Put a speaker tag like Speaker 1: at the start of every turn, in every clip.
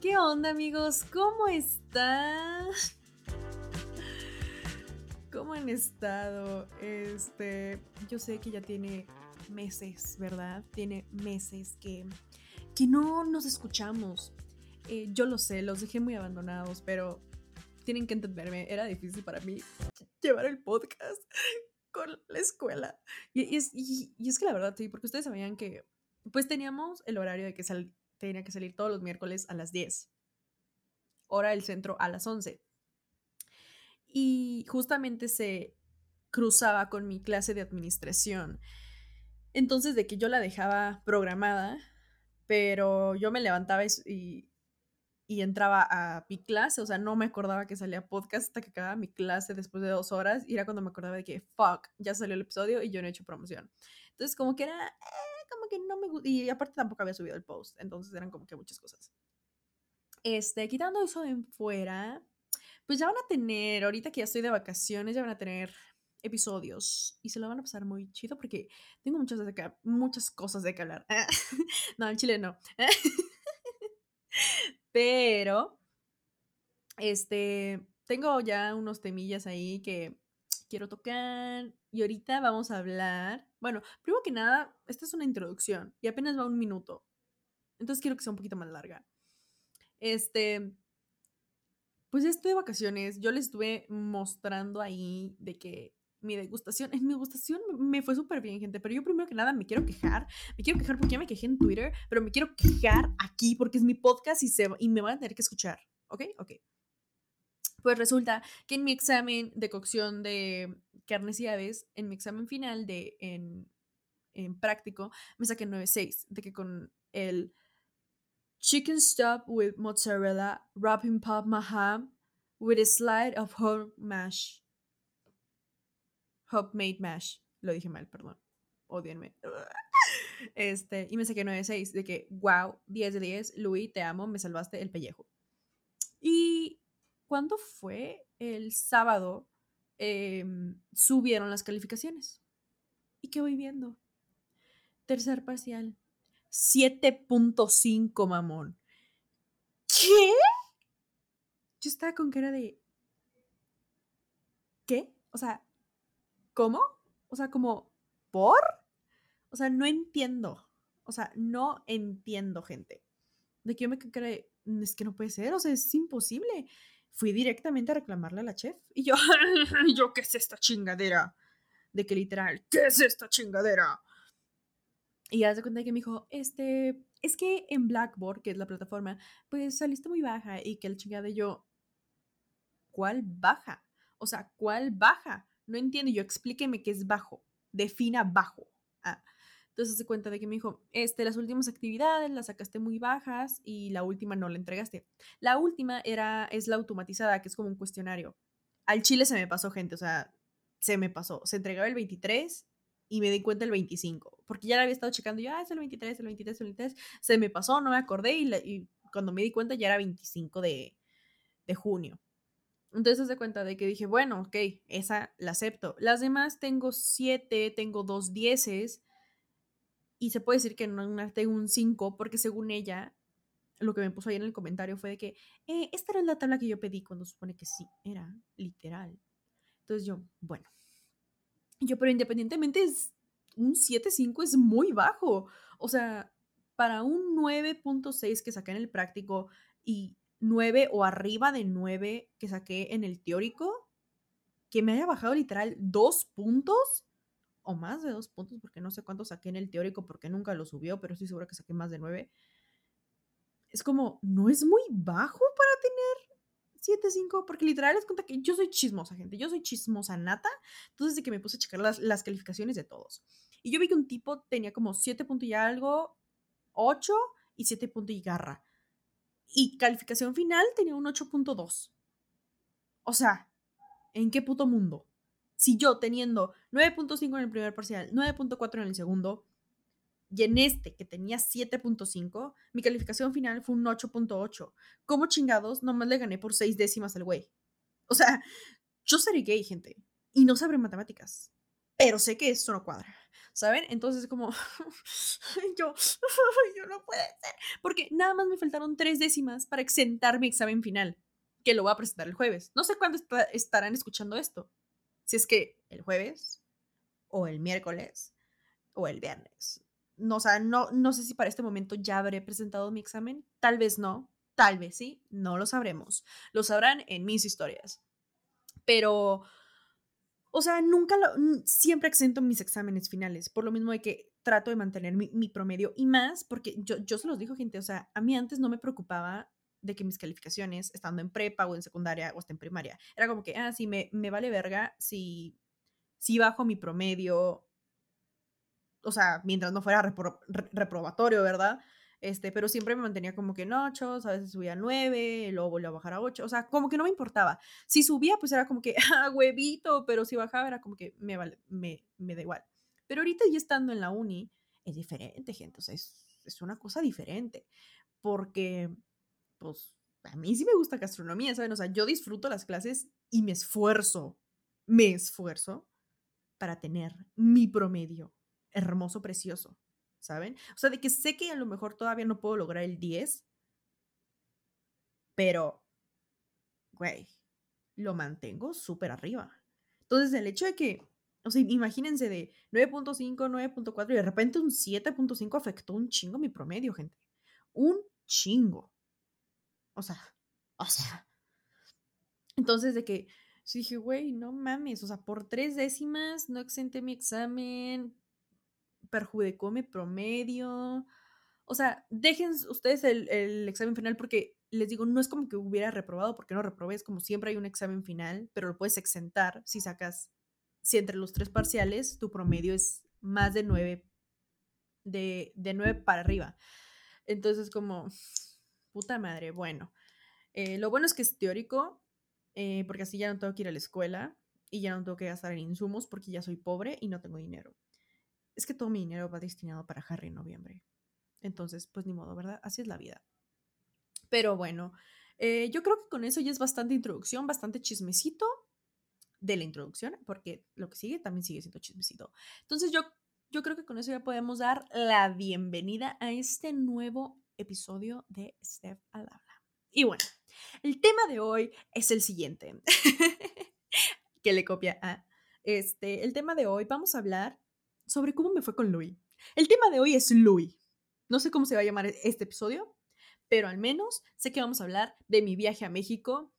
Speaker 1: ¿Qué onda amigos? ¿Cómo están? ¿Cómo han estado? Este, yo sé que ya tiene meses, ¿verdad? Tiene meses que, que no nos escuchamos. Eh, yo lo sé, los dejé muy abandonados, pero tienen que entenderme, era difícil para mí llevar el podcast con la escuela. Y, es, es, que la verdad, sí, porque ustedes sabían que pues teníamos el horario de que sal, tenía que salir todos los miércoles a las 10. Hora del centro a las 11. Y justamente se cruzaba con mi clase de administración. Entonces, de que yo la dejaba programada, pero yo me levantaba y, entraba a mi clase, o sea, no me acordaba que salía podcast hasta que acababa mi clase después de dos horas, y era cuando me acordaba de que, fuck, ya salió el episodio y yo no he hecho promoción. Entonces, como que era, como que no me gusta. Y aparte tampoco había subido el post. Entonces eran como que muchas cosas. Este, quitando eso de fuera, pues ya van a tener, ahorita que ya estoy de vacaciones, ya van a tener episodios y se lo van a pasar muy chido porque tengo muchas, de muchas cosas de que hablar. no, en Chile no. Pero, este, tengo ya unos temillas ahí que quiero tocar y ahorita vamos a hablar. Bueno, primero que nada, esta es una introducción y apenas va un minuto. Entonces quiero que sea un poquito más larga. Este, pues estoy de vacaciones. Yo les estuve mostrando ahí de que mi degustación, en mi degustación me fue súper bien, gente. Pero yo primero que nada me quiero quejar. Me quiero quejar porque ya me quejé en Twitter, pero me quiero quejar aquí porque es mi podcast y, se, y me van a tener que escuchar. ¿Ok? Ok. Pues resulta que en mi examen de cocción de carnes y aves, en mi examen final de en, en práctico, me saqué 9.6, de que con el chicken stop with mozzarella, wrapping pop maham with a slide of hot mash. Hop made mash. Lo dije mal, perdón. Odienme. Este, y me saqué 9.6 de que, wow, 10 de 10, Luis, te amo, me salvaste el pellejo. Y ¿cuándo fue? El sábado em, subieron las calificaciones. ¿Y qué voy viendo? Tercer parcial. 7.5, mamón. ¿Qué? Yo estaba con cara de... ¿Qué? O sea, ¿cómo? O sea, como, ¿por? O sea, no entiendo. O sea, no entiendo, gente. De que yo me cree, es que no puede ser, o sea, es imposible fui directamente a reclamarle a la chef. Y yo, yo, ¿qué es esta chingadera? De que literal, ¿qué es esta chingadera? Y ya se cuenta que me dijo, este, es que en Blackboard, que es la plataforma, pues saliste muy baja y que el chingada yo, ¿cuál baja? O sea, ¿cuál baja? No entiendo, yo explíqueme qué es bajo, defina bajo. Ah. Entonces se cuenta de que me dijo, este, las últimas actividades las sacaste muy bajas y la última no la entregaste. La última era, es la automatizada, que es como un cuestionario. Al chile se me pasó, gente, o sea, se me pasó. Se entregaba el 23 y me di cuenta el 25, porque ya la había estado checando, yo, ah, es el 23, el 23, el 23. Se me pasó, no me acordé y, y cuando me di cuenta ya era 25 de, de junio. Entonces se cuenta de que dije, bueno, ok, esa la acepto. Las demás tengo 7, tengo dos dieces y se puede decir que no tengo un 5 porque según ella, lo que me puso ahí en el comentario fue de que eh, esta era la tabla que yo pedí cuando supone que sí, era literal. Entonces yo, bueno. Yo, pero independientemente es un 7.5 es muy bajo. O sea, para un 9.6 que saqué en el práctico y 9 o arriba de 9 que saqué en el teórico, que me haya bajado literal dos puntos, o más de dos puntos, porque no sé cuánto saqué en el teórico, porque nunca lo subió, pero estoy segura que saqué más de nueve. Es como, no es muy bajo para tener 7.5, porque literal es cuenta que yo soy chismosa, gente, yo soy chismosa nata, entonces de que me puse a checar las, las calificaciones de todos. Y yo vi que un tipo tenía como 7 puntos y algo, 8 y 7 puntos y garra. Y calificación final tenía un 8.2. O sea, ¿en qué puto mundo? Si yo teniendo 9.5 en el primer parcial, 9.4 en el segundo, y en este que tenía 7.5, mi calificación final fue un 8.8. ¿Cómo chingados? Nomás le gané por seis décimas al güey. O sea, yo seré gay, gente, y no sabré matemáticas. pero sé que esto no cuadra. ¿Saben? Entonces, como, yo, yo no puede ser. Porque nada más me faltaron tres décimas para exentar mi examen final, que lo voy a presentar el jueves. No sé cuándo estarán escuchando esto. Si es que el jueves, o el miércoles, o el viernes. No, o sea, no, no sé si para este momento ya habré presentado mi examen. Tal vez no, tal vez sí, no lo sabremos. Lo sabrán en mis historias. Pero o sea, nunca lo, siempre exento mis exámenes finales, por lo mismo de que trato de mantener mi, promedio y más, porque yo, yo se los digo, gente, o sea, a mí antes no me preocupaba de que mis calificaciones, estando en prepa o en secundaria o hasta en primaria, era como que, ah, sí, me, me vale verga si, si bajo mi promedio, o sea, mientras no fuera reprobatorio, ¿verdad? Este, pero siempre me mantenía como que en 8, a veces subía a 9, luego volvía a bajar a 8, o sea, como que no me importaba. Si subía, pues era como que, ah, huevito, pero si bajaba era como que me, vale, me, me da igual. Pero ahorita ya estando en la uni, es diferente, gente, o sea, es, es una cosa diferente, porque, pues, a mí sí me gusta gastronomía, ¿saben? O sea, yo disfruto las clases y me esfuerzo, me esfuerzo para tener mi promedio hermoso, precioso. ¿saben? O sea, de que sé que a lo mejor todavía no puedo lograr el 10, pero, güey, lo mantengo súper arriba. Entonces, el hecho de que, o sea, imagínense de 9.5, 9.4 y de repente un 7.5 afectó un chingo mi promedio, gente. Un chingo. O sea, o sea. Entonces, de que sí dije, güey, no mames, o sea, por tres décimas no exenté mi examen, perjudicó mi promedio. O sea, dejen ustedes el, examen final porque les digo, no es como que hubiera reprobado porque no reprobé, es como siempre hay un examen final, pero lo puedes exentar si sacas, si entre los tres parciales tu promedio es más de nueve, de, de nueve para arriba. Entonces, como, puta madre, bueno. Eh, lo bueno es que es teórico, eh, porque así ya no tengo que ir a la escuela y ya no tengo que gastar en insumos porque ya soy pobre y no tengo dinero es que todo mi dinero va destinado para Harry en noviembre. Entonces, pues ni modo, ¿verdad? Así es la vida. Pero bueno, eh, yo creo que con eso ya es bastante introducción, bastante chismecito de la introducción, porque lo que sigue también sigue siendo chismecito. Entonces yo, yo creo que con eso ya podemos dar la bienvenida a este nuevo episodio de Steph al habla. Y bueno, el tema de hoy es el siguiente, que le copia a este, el tema de hoy vamos a hablar sobre cómo me fue con Louis. El tema de hoy es Louis. No sé cómo se va a llamar este episodio, pero al menos sé que vamos a hablar de mi viaje a México,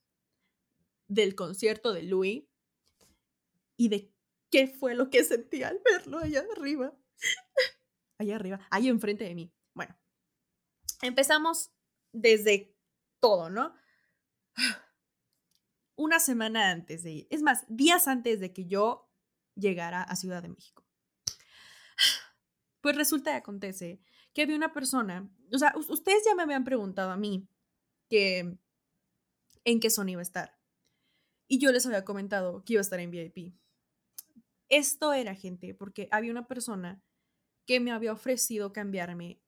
Speaker 1: del concierto de Louis y de qué fue lo que sentí al verlo allá arriba. allá arriba, ahí enfrente de mí. Empezamos desde todo, ¿no? Una semana antes de ir, es más, días antes de que yo llegara a Ciudad de México. Pues resulta y acontece que había una persona, o sea, ustedes ya me habían preguntado a mí que en qué zona iba a estar. Y yo les había comentado que iba a estar en VIP. Esto era, gente, porque había una persona que me había ofrecido cambiarme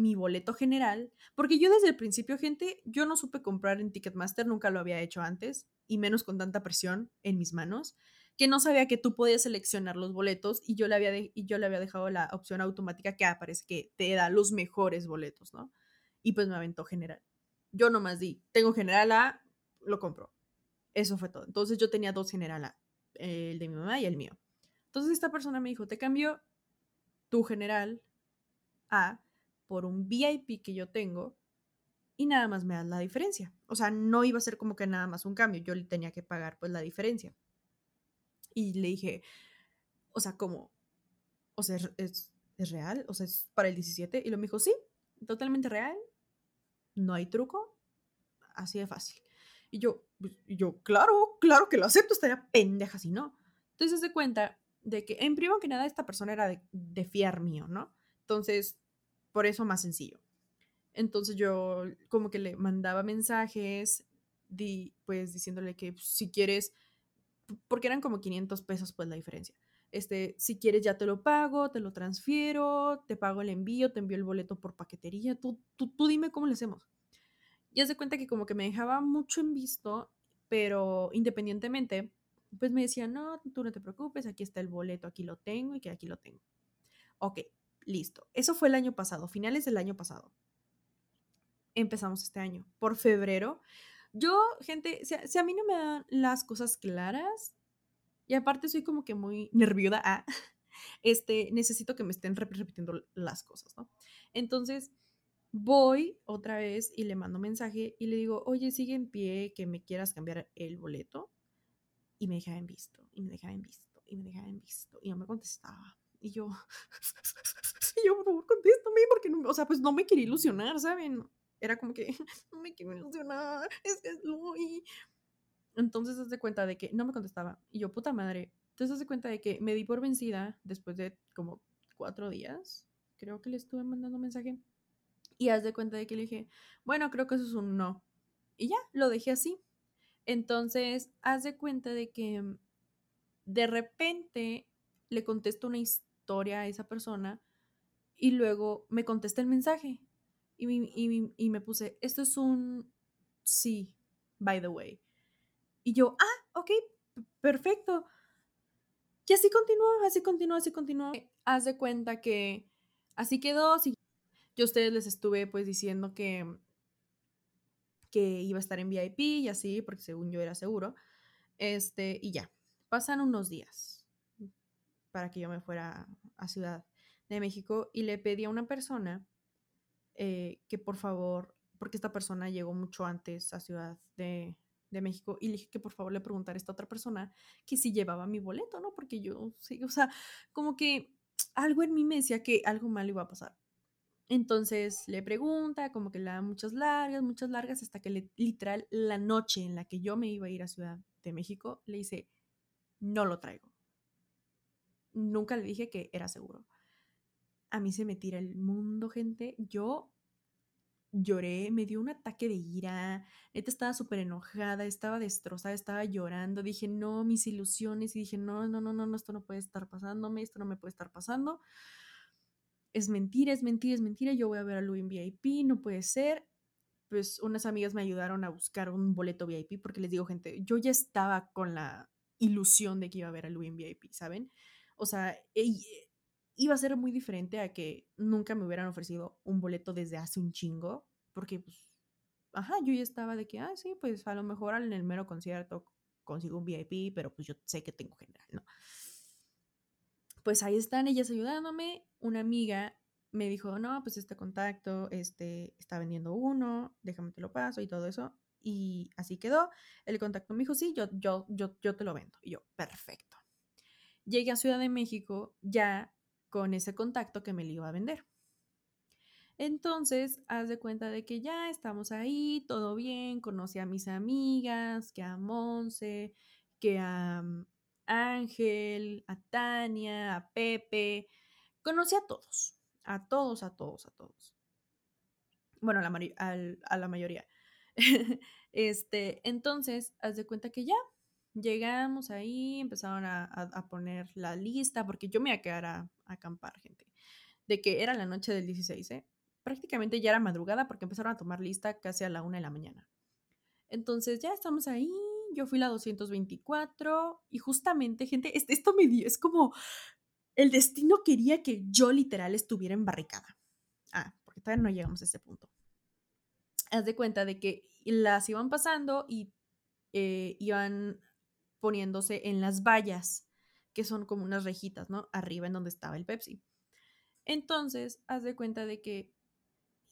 Speaker 1: mi boleto general, porque yo desde el principio, gente, yo no supe comprar en Ticketmaster, nunca lo había hecho antes, y menos con tanta presión en mis manos que no sabía que tú podías seleccionar los boletos y yo le había, yo le había dejado la opción automática que aparece que te da los mejores boletos, ¿no? Y pues me aventó general. Yo nomás di, tengo general A, lo compro. Eso fue todo. Entonces yo tenía dos general A, el de mi mamá y el mío. Entonces esta persona me dijo, te cambio tu general A por un VIP que yo tengo y nada más me das la diferencia. O sea, no iba a ser como que nada más un cambio, yo le tenía que pagar pues la diferencia. Y le dije, o sea, ¿cómo? O sea, ¿es, es real? O sea, ¿es para el 17? Y lo me dijo, sí, totalmente real. No hay truco. Así de fácil. Y yo, pues, yo, claro, claro que lo acepto, estaría pendeja si no. Entonces se cuenta de que, en primo que nada, esta persona era de, de fiar mío, ¿no? Entonces, por eso más sencillo. Entonces yo como que le mandaba mensajes, di, pues diciéndole que pues, si quieres porque eran como 500 pesos pues la diferencia. Este, si quieres ya te lo pago, te lo transfiero, te pago el envío, te envío el boleto por paquetería, tú, tú, tú dime cómo le hacemos. Y haz de cuenta que como que me dejaba mucho en visto, pero independientemente, pues me decía, no, tú no te preocupes, aquí está el boleto, aquí lo tengo y que aquí lo tengo. Ok, listo. Eso fue el año pasado, finales del año pasado. Empezamos este año. Por febrero, yo, gente, si a, mí no me dan las cosas claras, y aparte soy como que muy nerviosa, ah, este, necesito que me estén repitiendo las cosas, ¿no? Entonces, voy otra vez y le mando mensaje y le digo, oye, sigue en pie que me quieras cambiar el boleto. Y me en visto, y me en visto, y me en visto, y no me contestaba. Y yo, y yo, por favor, contéstame, porque, no, o sea, pues no me quería ilusionar, ¿saben? Era como que, no me quiero ilusionar, es que es Luis. Entonces, se de cuenta de que no me contestaba. Y yo, puta madre. Entonces, se de cuenta de que me di por vencida después de como cuatro días. Creo que le estuve mandando mensaje. Y haz de cuenta de que le dije, bueno, creo que eso es un no. Y ya, lo dejé así. Entonces, haz de cuenta de que mm, de repente le contesto una historia a esa persona y luego me contesta el mensaje. Y, me puse, esto es un sí, by the way. Y yo, ah, ok, perfecto. Y así continuó, así continuó, así continuó. Haz de cuenta que así quedó. Yo a ustedes les estuve pues diciendo que que iba a estar en VIP y así, porque según yo era seguro. Este, y ya, pasan unos días para que yo me fuera a Ciudad de México y le pedí a una persona eh, que por favor, porque esta persona llegó mucho antes a Ciudad de, de, México y le dije que por favor le preguntara a esta otra persona que si llevaba mi boleto, ¿no? Porque yo, sí, o sea, como que algo en mí me decía que algo mal iba a pasar. Entonces le pregunta, como que le da muchas largas, muchas largas, hasta que literal la noche en la que yo me iba a ir a Ciudad de México, le dice, no lo traigo. Nunca le dije que era seguro. A mí se me tira el mundo, gente. Yo lloré, me dio un ataque de ira, neta estaba súper enojada, estaba destrozada, estaba llorando, dije, no, mis ilusiones, y dije, no, no, no, no, esto no puede estar pasándome, esto no me puede estar pasando es mentira, es mentira, es mentira, yo voy a ver a Louis en VIP, no puede ser. Pues unas amigas me ayudaron a buscar un boleto VIP porque les digo, gente, yo ya estaba con la ilusión de que iba a ver a Louis en VIP, ¿saben? O sea, iba a ser muy diferente a que nunca me hubieran ofrecido un boleto desde hace un chingo, porque pues, ajá, yo ya estaba de que, ah, sí, pues a lo mejor en el mero concierto consigo un VIP, pero pues yo sé que tengo general, ¿no? pues ahí están ellas ayudándome. Una amiga me dijo, no, pues este contacto este, está vendiendo uno, déjame te lo paso y todo eso. Y así quedó. El contacto me dijo, sí, yo, yo, yo, yo te lo vendo. Y yo, perfecto. Llegué a Ciudad de México ya con ese contacto que me lo iba a vender. Entonces, haz de cuenta de que ya estamos ahí, todo bien, conocí a mis amigas, que a Monse, que a, Ángel, a Tania, a Pepe. Conocí a todos, a todos, a todos, a todos. Bueno, a la, a la mayoría. este, entonces, haz de cuenta que ya llegamos ahí, empezaron a, poner la lista, porque yo me iba a quedar a, acampar, gente. De que era la noche del 16, ¿eh? Prácticamente ya era madrugada porque empezaron a tomar lista casi a la una de la mañana. Entonces ya estamos ahí, yo fui la 224 y justamente, gente, esto me dio, es como el destino quería que yo literal estuviera en barricada. Ah, porque todavía no llegamos a ese punto. Haz de cuenta de que las iban pasando y eh, iban poniéndose en las vallas, que son como unas rejitas, ¿no? Arriba en donde estaba el Pepsi. Entonces, haz de cuenta de que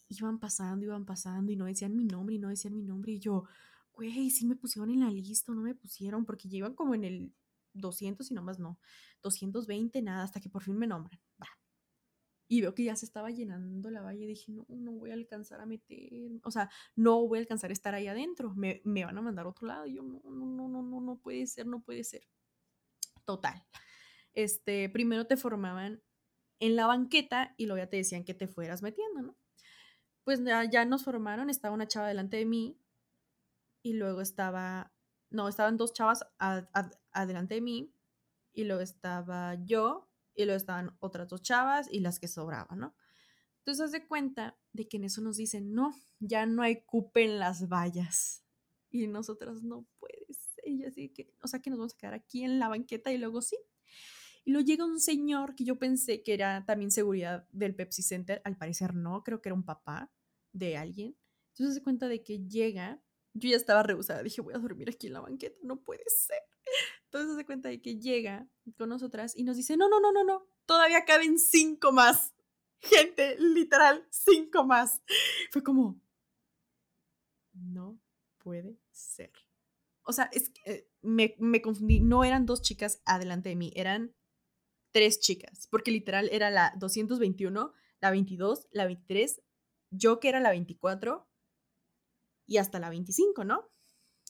Speaker 1: iban pasando, iban pasando y no decían mi nombre y no decían mi nombre y yo, güey, sí me pusieron en la lista, no me pusieron, porque llevan como en el 200 y nomás no, 220, nada, hasta que por fin me nombran. Y veo que ya se estaba llenando la valle y dije, no, no voy a alcanzar a meter, o sea, no voy a alcanzar a estar ahí adentro, me, me van a mandar a otro lado. Y yo, no, no, no, no, no, no puede ser, no puede ser. Total. Este, primero te formaban en la banqueta y luego ya te decían que te fueras metiendo, ¿no? Pues ya, ya nos formaron, estaba una chava delante de mí, y luego estaba, no, estaban dos chavas adelante de mí y luego estaba yo y luego estaban otras dos chavas y las que sobraban, ¿no? Entonces, haz de cuenta de que en eso nos dicen, no, ya no hay cupe en las vallas. Y nosotras, no puede ser. Y así que, o sea, que nos vamos a quedar aquí en la banqueta y luego sí. Y luego llega un señor que yo pensé que era también seguridad del Pepsi Center, al parecer no, creo que era un papá de alguien. Entonces se cuenta de que llega, yo ya estaba rehusada, dije, voy a dormir aquí en la banqueta, no puede ser. Entonces se cuenta de que llega con nosotras y nos dice, no, no, no, no, no, todavía caben cinco más. Gente, literal, cinco más. Fue como, no puede ser. O sea, es que eh, me, me confundí, no eran dos chicas adelante de mí, eran tres chicas, porque literal era la 221, la 22, la 23, yo que era la 24 y hasta la 25, ¿no?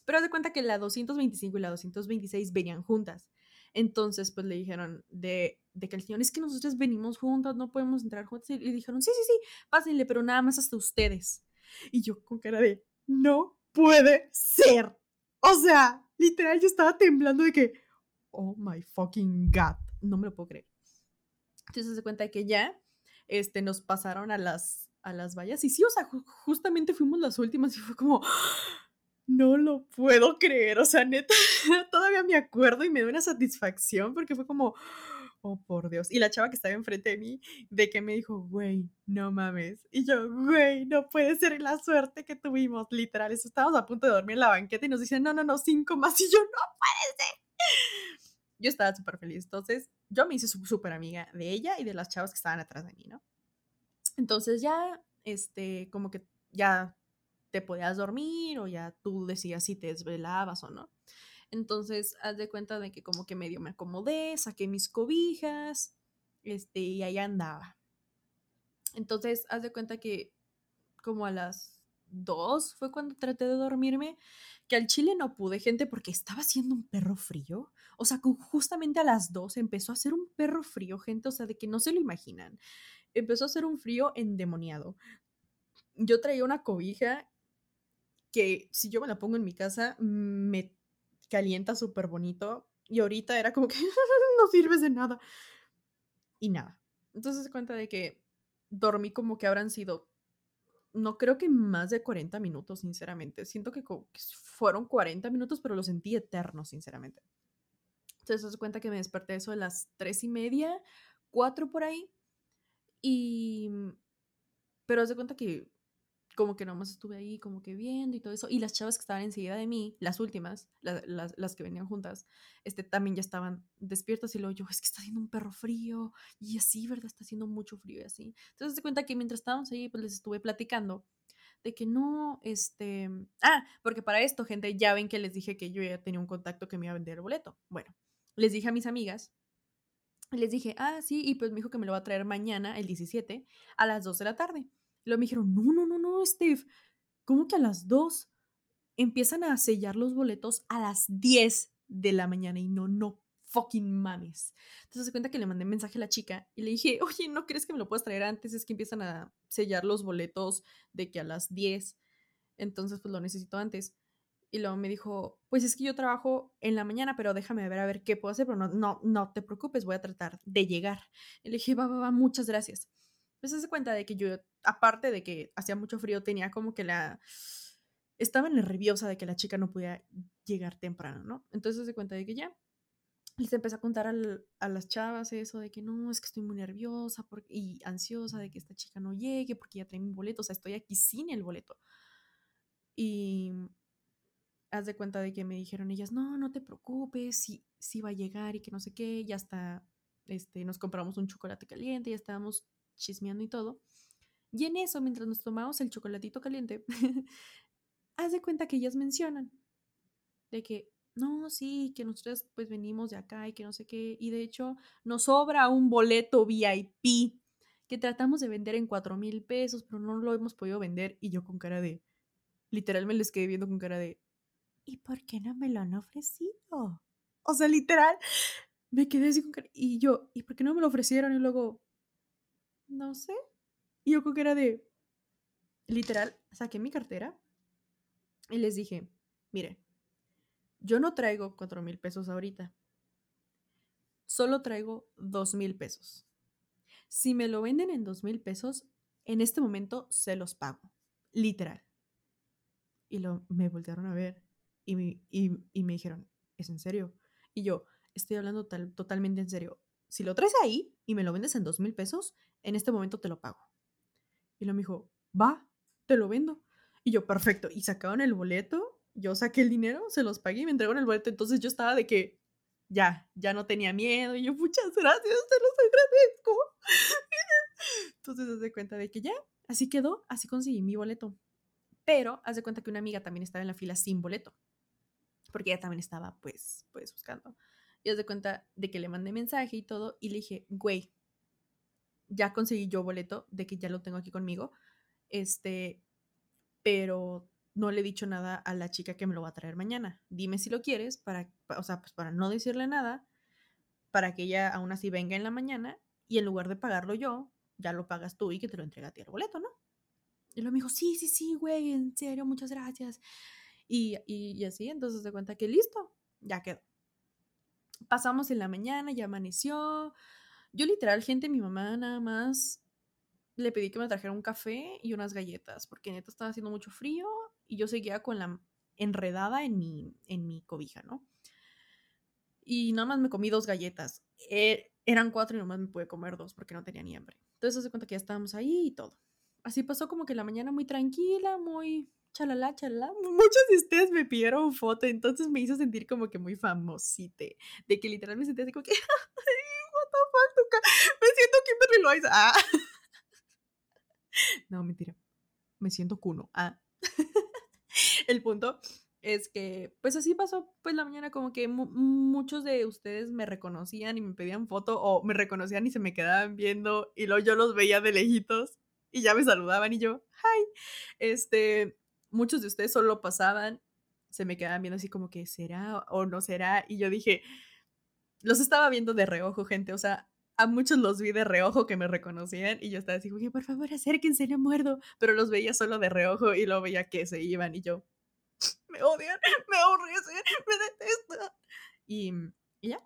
Speaker 1: Pero de cuenta que la 225 y la 226 venían juntas. Entonces, pues le dijeron de, de que es que nosotros venimos juntas, no podemos entrar juntas. Y le dijeron, sí, sí, sí, pásenle, pero nada más hasta ustedes. Y yo con cara de, no puede ser. O sea, literal, yo estaba temblando de que, oh my fucking god, no me lo puedo creer. Entonces se cuenta que ya este, nos pasaron a las, a las vallas. Y sí, o sea, justamente fuimos las últimas y fue como, no lo puedo creer. O sea, neta, todavía me acuerdo y me da una satisfacción porque fue como, oh por Dios. Y la chava que estaba enfrente de mí, de que me dijo, güey, no mames. Y yo, güey, no puede ser la suerte que tuvimos, literal. Eso estábamos a punto de dormir en la banqueta y nos dicen, no, no, no, cinco más. Y yo, no puede ser. Yo estaba súper feliz. Entonces, yo me hice súper amiga de ella y de las chavas que estaban atrás de mí, ¿no? Entonces ya, este, como que ya te podías dormir o ya tú decías si te desvelabas o no. Entonces, haz de cuenta de que como que medio me acomodé, saqué mis cobijas, este, y ahí andaba. Entonces, haz de cuenta que como a las dos fue cuando traté de dormirme, que al chile no pude, gente, porque estaba haciendo un perro frío. O sea, justamente a las dos empezó a hacer un perro frío, gente, o sea, de que no se lo imaginan. Empezó a hacer un frío endemoniado. Yo traía una cobija que si yo me la pongo en mi casa, me calienta súper bonito. Y ahorita era como que no sirves de nada. Y nada. Entonces se cuenta de que dormí como que habrán sido, no creo que más de 40 minutos, sinceramente. Siento que, fueron 40 minutos, pero lo sentí eterno, sinceramente. Entonces se cuenta que me desperté eso de las 3 y media, 4 por ahí. Y... Pero se cuenta que como que nomás estuve ahí como que viendo y todo eso. Y las chavas que estaban enseguida de mí, las últimas, las, las que venían juntas, este, también ya estaban despiertas y luego yo, es que está haciendo un perro frío y así, ¿verdad? Está haciendo mucho frío y así. Entonces se cuenta que mientras estábamos ahí, pues les estuve platicando de que no, este, ah, porque para esto, gente, ya ven que les dije que yo ya tenía un contacto que me iba a vender el boleto. Bueno, les dije a mis amigas les dije, ah, sí, y pues me dijo que me lo va a traer mañana, el 17, a las 2 de la tarde luego me dijeron, no, no, no, no, Steve, ¿cómo que a las 2? Empiezan a sellar los boletos a las 10 de la mañana y no, no fucking mames. Entonces se cuenta que le mandé mensaje a la chica y le dije, oye, ¿no crees que me lo puedas traer antes? Es que empiezan a sellar los boletos de que a las 10. Entonces, pues lo necesito antes. Y luego me dijo, pues es que yo trabajo en la mañana, pero déjame ver a ver qué puedo hacer, pero no, no, no te preocupes, voy a tratar de llegar. Y le dije, va, va, va, muchas gracias pues se cuenta de que yo, aparte de que hacía mucho frío, tenía como que la... Estaba nerviosa de que la chica no pudiera llegar temprano, ¿no? Entonces se cuenta de que ya les empecé a contar a las chavas eso de que no, es que estoy muy nerviosa y ansiosa de que esta chica no llegue porque ya trae mi boleto, o sea, estoy aquí sin el boleto. Y haz de cuenta de que me dijeron ellas, no, no te preocupes, sí, sí va a llegar y que no sé qué, ya está, este, nos compramos un chocolate caliente, ya estábamos chismeando y todo. Y en eso, mientras nos tomamos el chocolatito caliente, haz de cuenta que ellas mencionan de que, no, sí, que nosotros pues venimos de acá y que no sé qué, y de hecho nos sobra un boleto VIP que tratamos de vender en cuatro mil pesos, pero no lo hemos podido vender y yo con cara de, literal me les quedé viendo con cara de, ¿y por qué no me lo han ofrecido? O sea, literal, me quedé así con cara, y yo, ¿y por qué no me lo ofrecieron? Y luego, no sé. Y yo creo que era de, literal, saqué mi cartera y les dije, mire, yo no traigo cuatro mil pesos ahorita. Solo traigo dos mil pesos. Si me lo venden en dos mil pesos, en este momento se los pago. Literal. Y lo, me voltearon a ver Y, me- y, y me dijeron, ¿es en serio? Y yo, estoy hablando tal- totalmente en serio. Si lo traes ahí y me lo vendes en dos mil pesos, en este momento te lo pago. Y luego me dijo, va, te lo vendo. Y yo, perfecto. Y sacaron el boleto, yo saqué el dinero, se los pagué y me entregaron el boleto. Entonces yo estaba de que ya, ya no tenía miedo. Y yo, muchas gracias, te los agradezco. Entonces haz de cuenta de que ya, así quedó, así conseguí mi boleto. Pero haz de cuenta que una amiga también estaba en la fila sin boleto. Porque ella también estaba, pues, pues buscando. Y haz de cuenta de que le mandé mensaje y todo. Y le dije, güey, ya conseguí yo boleto, de que ya lo tengo aquí conmigo. Este, pero no le he dicho nada a la chica que me lo va a traer mañana. Dime si lo quieres, para, pa- o sea, pues para no decirle nada, para que ella aún así venga en la mañana y en lugar de pagarlo yo, ya lo pagas tú y que te lo entrega a ti el boleto, ¿no? Y luego me dijo, sí, sí, sí, güey, en serio, muchas gracias. Y, y, y así, entonces se cuenta que listo, ya quedó. Pasamos en la mañana, ya amaneció. Yo literal, gente, mi mamá nada más le pedí que me trajera un café y unas galletas, porque neta estaba haciendo mucho frío y yo seguía con la enredada en mi, en mi cobija, ¿no? Y nada más me comí dos galletas. Eh, eran cuatro y nomás me pude comer dos porque no tenía ni hambre. Entonces se cuenta que ya estábamos ahí y todo. Así pasó como que la mañana muy tranquila, muy chalala, chalala. Muchos de ustedes me pidieron foto, entonces me hizo sentir como que muy famosite. De que literal me sentía así como que, what the fuck, me siento Kimberly Loaiza. Ah. No, mentira. Me siento cuno. Ah. El punto es que, pues así pasó, pues la mañana como que mu- muchos de ustedes me reconocían y me pedían foto o me reconocían y se me quedaban viendo y luego yo los veía de lejitos y ya me saludaban y yo, hi. Este, muchos de ustedes solo pasaban, se me quedaban viendo así como que será o no será y yo dije, los estaba viendo de reojo, gente, o sea, a muchos los vi de reojo que me reconocían y yo estaba así, oye, por favor, acérquense, no muerdo. Pero los veía solo de reojo y luego veía que se iban y yo, me odian, me aborrecen, me detestan. Y, ya.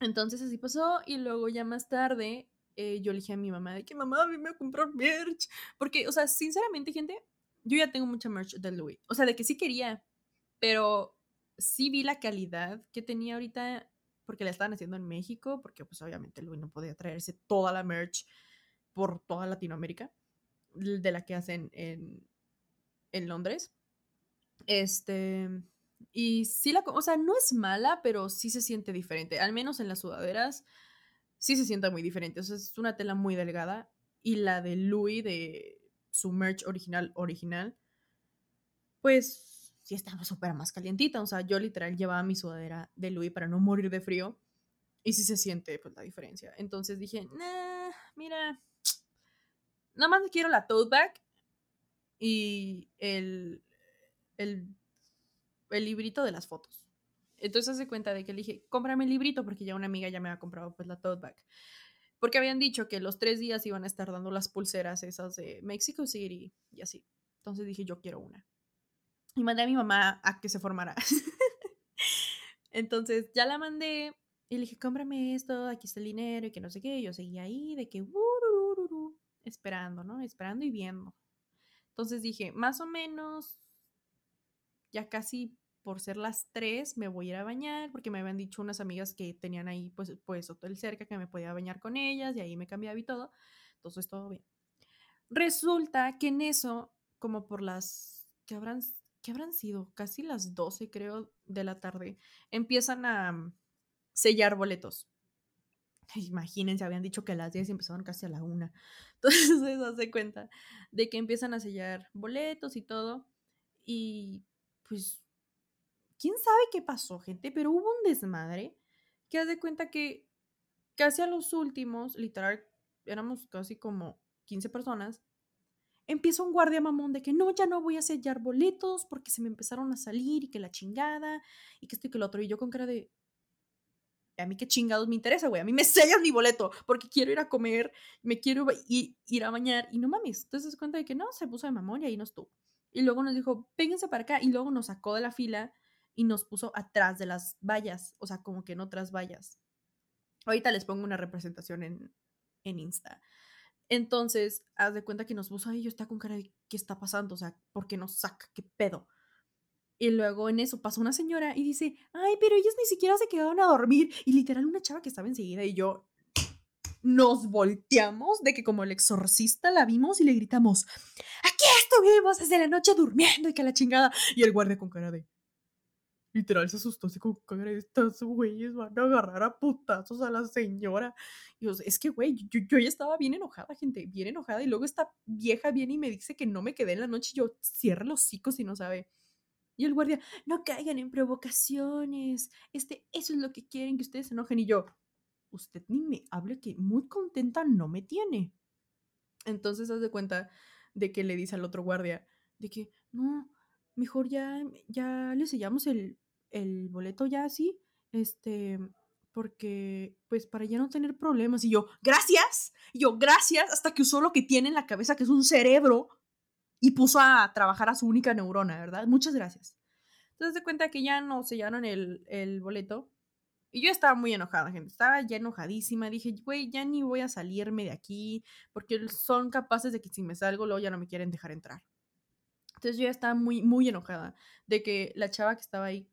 Speaker 1: Entonces así pasó y luego ya más tarde eh, yo le dije a mi mamá de que mamá, venme a comprar merch. Porque, o sea, sinceramente, gente, yo ya tengo mucha merch de Louis. O sea, de que sí quería, pero sí vi la calidad que tenía ahorita porque la estaban haciendo en México, porque pues obviamente Louis no podía traerse toda la merch por toda Latinoamérica de la que hacen en, en Londres. Este, y sí la, o sea, no es mala, pero sí se siente diferente, al menos en las sudaderas sí se siente muy diferente, o sea, es una tela muy delgada y la de Louis de su merch original original pues sí estaba súper más calientita. O sea, yo literal llevaba mi sudadera de Louis para no morir de frío. Y sí se siente pues la diferencia. Entonces dije, nah, mira, nada más quiero la tote bag y el, el, el librito de las fotos. Entonces hace cuenta de que le dije, cómprame el librito porque ya una amiga ya me había comprado pues la tote bag. Porque habían dicho que los tres días iban a estar dando las pulseras esas de Mexico City y así. Entonces dije, yo quiero una y mandé a mi mamá a que se formara. Entonces ya la mandé y le dije, cómprame esto, aquí está el dinero y que no sé qué. Yo seguía ahí de que, "Ururururu", esperando, ¿no? Esperando y viendo. Entonces dije, más o menos, ya casi por ser las 3 me voy a ir a bañar porque me habían dicho unas amigas que tenían ahí pues, pues hotel cerca que me podía bañar con ellas y ahí me cambiaba y todo. Entonces todo bien. Resulta que en eso, como por las que habrán, que habrán sido casi las 12 creo de la tarde, empiezan a mm, sellar boletos. Imagínense, habían dicho que a las 10 y empezaron casi a la 1. Entonces hace cuenta de que empiezan a sellar boletos y todo. Y pues, quién sabe qué pasó, gente, pero hubo un desmadre que haz de cuenta que casi a los últimos, literal, éramos casi como 15 personas, empieza un guardia mamón de que no, ya no voy a sellar boletos porque se me empezaron a salir y que la chingada y que esto y que lo otro. Y yo con cara de, a mí qué chingados me interesa, güey. A mí me sellas mi boleto porque quiero ir a comer, me quiero y- ir a bañar y no mames. Entonces se cuenta de que no, se puso de mamón y ahí no estuvo. Y luego nos dijo, péguense para acá y luego nos sacó de la fila y nos puso atrás de las vallas, o sea, como que en otras vallas. Ahorita les pongo una representación en, en Insta. Entonces, haz de cuenta que nos puso ahí, yo está con cara de qué está pasando, o sea, ¿por qué nos saca? ¿Qué pedo? Y luego en eso pasó una señora y dice, ay, pero ellos ni siquiera se quedaron a dormir. Y literal una chava que estaba enseguida y yo nos volteamos de que como el exorcista la vimos y le gritamos, aquí estuvimos desde la noche durmiendo y que la chingada. Y el guardia con cara de, Literal se asustó así como, estas güeyes van a agarrar a putazos a la señora. Y yo, es que, güey, yo, yo, ya estaba bien enojada, gente, bien enojada. Y luego esta vieja viene y me dice que no me quedé en la noche. Y yo, cierra los hocicos y no sabe. Y el guardia, no caigan en provocaciones. Este, eso es lo que quieren, que ustedes se enojen. Y yo, usted ni me hable que muy contenta no me tiene. Entonces, haz de cuenta de que le dice al otro guardia, de que, no, mejor ya, ya le sellamos el, el boleto ya así, este, porque, pues, para ya no tener problemas. Y yo, gracias, y yo, gracias, hasta que usó lo que tiene en la cabeza, que es un cerebro, y puso a trabajar a su única neurona, ¿verdad? Muchas gracias. Entonces, de cuenta que ya no sellaron el, el boleto. Y yo estaba muy enojada, gente. Estaba ya enojadísima. Dije, güey, ya ni voy a salirme de aquí. Porque son capaces de que si me salgo, luego ya no me quieren dejar entrar. Entonces yo ya estaba muy, muy enojada de que la chava que estaba ahí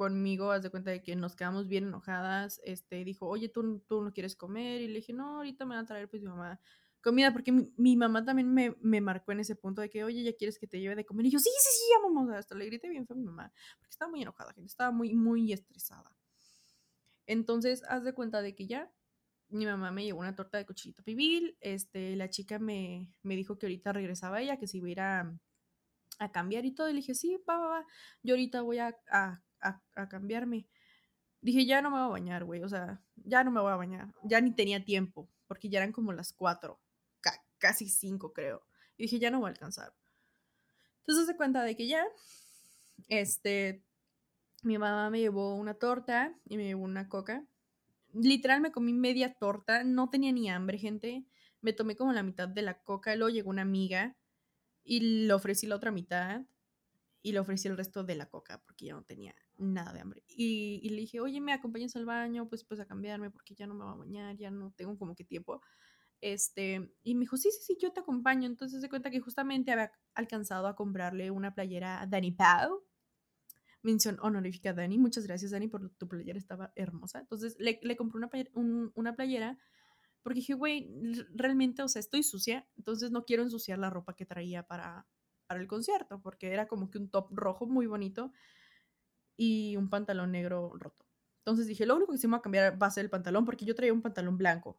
Speaker 1: conmigo, haz de cuenta de que nos quedamos bien enojadas, este, dijo, oye, ¿tú, tú no quieres comer? Y le dije, no, ahorita me van a traer pues mi mamá comida, porque mi, mamá también me, me, marcó en ese punto de que, oye, ¿ya quieres que te lleve de comer? Y yo, sí, sí, sí, ya vamos, hasta le grité bien fue a mi mamá, porque estaba muy enojada, gente, estaba muy, muy estresada. Entonces, haz de cuenta de que ya mi mamá me llevó una torta de cochilito pibil, este, la chica me, me dijo que ahorita regresaba ella, que si iba a ir a, cambiar y todo, y le dije, sí, va, va, va, yo ahorita voy a a, cambiarme. Dije, ya no me voy a bañar, güey, o sea, ya no me voy a bañar. Ya ni tenía tiempo, porque ya eran como las cuatro, casi cinco, creo. Y dije, ya no voy a alcanzar. Entonces se cuenta de que ya, este, mi mamá me llevó una torta y me llevó una coca. Literal me comí media torta, no tenía ni hambre, gente. Me tomé como la mitad de la coca, luego llegó una amiga y le ofrecí la otra mitad y le ofrecí el resto de la coca porque ya no tenía nada de hambre. Y, le dije, oye, ¿me acompañas al baño? Pues, pues a cambiarme porque ya no me voy a bañar, ya no tengo como que tiempo. Este, y me dijo, sí, sí, sí, yo te acompaño. Entonces se cuenta que justamente había alcanzado a comprarle una playera a Dani Pau. Mención honorífica a Dani. Muchas gracias, Dani, por tu playera, estaba hermosa. Entonces le, le compré una, una playera porque dije, güey, realmente, o sea, estoy sucia, entonces no quiero ensuciar la ropa que traía para, para el concierto, porque era como que un top rojo muy bonito y un pantalón negro roto. Entonces dije, lo único que se me a cambiar va a ser el pantalón, porque yo traía un pantalón blanco.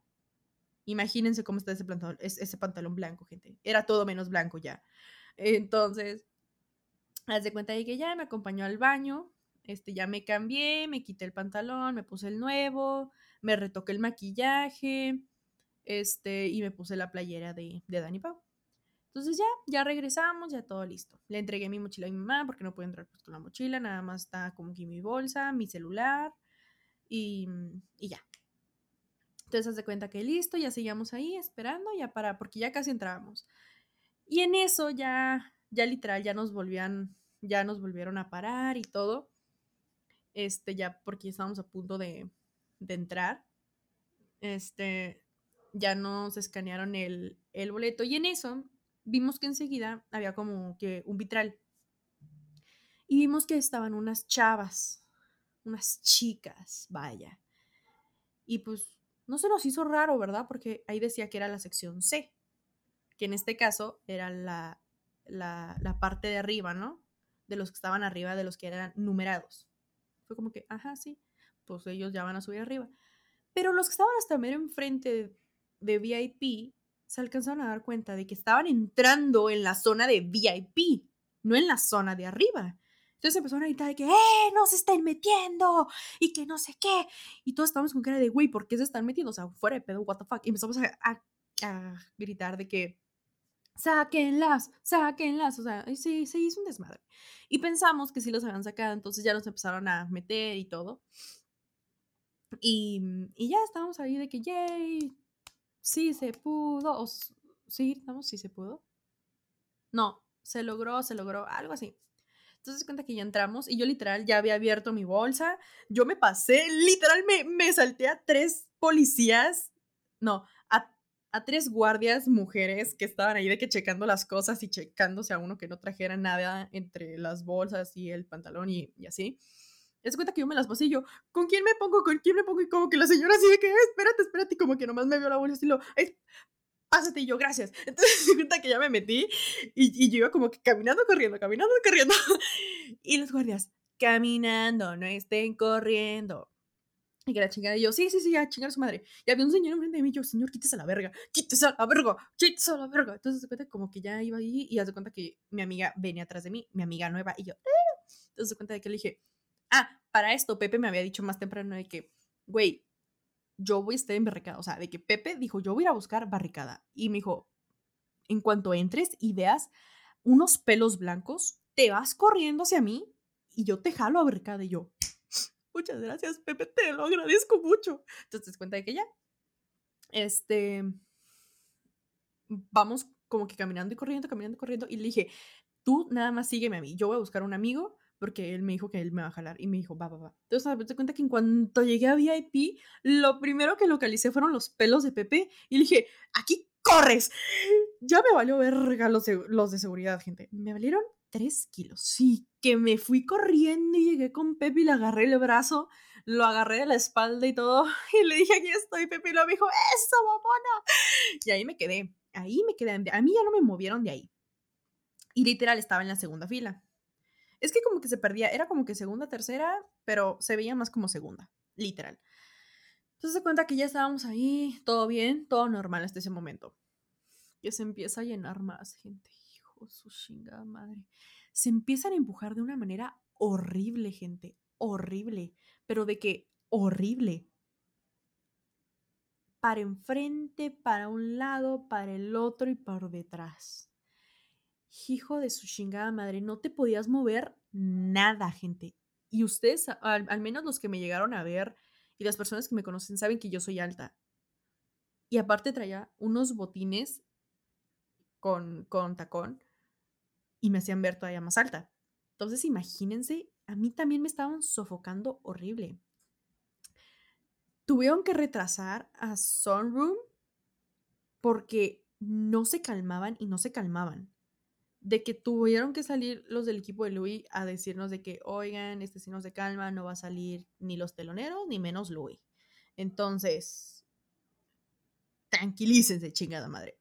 Speaker 1: Imagínense cómo está ese pantalón, ese pantalón blanco, gente. Era todo menos blanco ya. Entonces, haz de cuenta de que ya me acompañó al baño, este, ya me cambié, me quité el pantalón, me puse el nuevo, me retoqué el maquillaje, este, y me puse la playera de, de Dani Pau. Entonces ya, ya regresamos, ya todo listo. Le entregué mi mochila a mi mamá porque no puede entrar pues, con la mochila, nada más está como que mi bolsa, mi celular y, y ya. Entonces hace cuenta que listo, ya seguíamos ahí esperando, ya para, porque ya casi entrábamos. Y en eso ya, ya literal, ya nos volvían, ya nos volvieron a parar y todo. Este, ya porque estábamos a punto de, de entrar. Este, ya nos escanearon el, el boleto. Y en eso vimos que enseguida había como que un vitral. Y vimos que estaban unas chavas, unas chicas, vaya. Y pues no se nos hizo raro, ¿verdad? Porque ahí decía que era la sección C, que en este caso era la, la, la parte de arriba, ¿no? De los que estaban arriba, de los que eran numerados. Fue como que, ajá, sí, pues ellos ya van a subir arriba. Pero los que estaban hasta mero enfrente de VIP se alcanzaron a dar cuenta de que estaban entrando en la zona de VIP, no en la zona de arriba. Entonces empezaron a gritar de que, ¡eh, no se estén metiendo! Y que no sé qué. Y todos estábamos con cara de, güey, ¿por qué se están metiendo? O sea, fuera de pedo, what the fuck. Y empezamos a, gritar de que, sáquenlas, sáquenlas. O sea, sí, se hizo un desmadre. Y pensamos que sí los habían sacado, entonces ya nos empezaron a meter y todo. Y ya estábamos ahí de que, yay, sí se pudo, o sí gritamos, sí se pudo. No, se logró, se logró, algo así. Entonces cuenta que ya entramos y yo literal ya había abierto mi bolsa, yo me pasé, literal me, me salté a tres policías, no, a a tres guardias mujeres que estaban ahí de que checando las cosas y checándose a uno que no trajera nada entre las bolsas y el pantalón y, y así. Es cuenta que yo me las pasé y yo, ¿con quién me pongo? ¿Con quién me pongo? Y como que la señora así de que, espérate, espérate, y como que nomás me vio la bolsa y lo, pásate y yo, gracias. Entonces se cuenta que ya me metí y, yo iba como que caminando, corriendo, caminando, corriendo. Y los guardias, caminando, no estén corriendo. Y que la chingada, y yo, sí, sí, sí, ya, chingar a su madre. Y había un señor enfrente de mí, yo, señor, quítese a la verga, quítese a la verga, quítese a la verga. Entonces se cuenta como que ya iba ahí y hace cuenta que mi amiga venía atrás de mí, mi amiga nueva, y yo, ¡Ah! entonces se cuenta de que le dije, ah, para esto Pepe me había dicho más temprano de que, güey, yo voy a estar en barricada. O sea, de que Pepe dijo, yo voy a ir a buscar barricada. Y me dijo, en cuanto entres y veas unos pelos blancos, te vas corriendo hacia mí y yo te jalo a barricada. Y yo, muchas gracias, Pepe, te lo agradezco mucho. Entonces, cuenta de que ya, este, vamos como que caminando y corriendo, caminando y corriendo. Y le dije, tú nada más sígueme a mí. Yo voy a buscar un amigo porque él me dijo que él me va a jalar y me dijo, va, va, va. Entonces me di cuenta que en cuanto llegué a VIP, lo primero que localicé fueron los pelos de Pepe y le dije, aquí corres. Ya me valió verga los de, los de seguridad, gente. Me valieron tres kilos. Sí, que me fui corriendo y llegué con Pepe y le agarré el brazo, lo agarré de la espalda y todo. Y le dije, aquí estoy, Pepe. Y lo me dijo, eso, mamona. Y ahí me quedé. Ahí me quedé. A mí ya no me movieron de ahí. Y literal estaba en la segunda fila. Es que como que se perdía, era como que segunda, tercera, pero se veía más como segunda, literal. Entonces se cuenta que ya estábamos ahí, todo bien, todo normal hasta ese momento. Que se empieza a llenar más gente. Hijo, su chingada madre. Se empiezan a empujar de una manera horrible, gente. Horrible. Pero de que horrible. Para enfrente, para un lado, para el otro y por detrás hijo de su chingada madre, no te podías mover nada, gente. Y ustedes, al, menos los que me llegaron a ver y las personas que me conocen, saben que yo soy alta. Y aparte traía unos botines con, con tacón y me hacían ver todavía más alta. Entonces, imagínense, a mí también me estaban sofocando horrible. Tuvieron que retrasar a Sunroom porque no se calmaban y no se calmaban de que tuvieron que salir los del equipo de Louis a decirnos de que, oigan, este signo de calma, no va a salir ni los teloneros, ni menos Louis. Entonces, tranquilícense, chingada madre.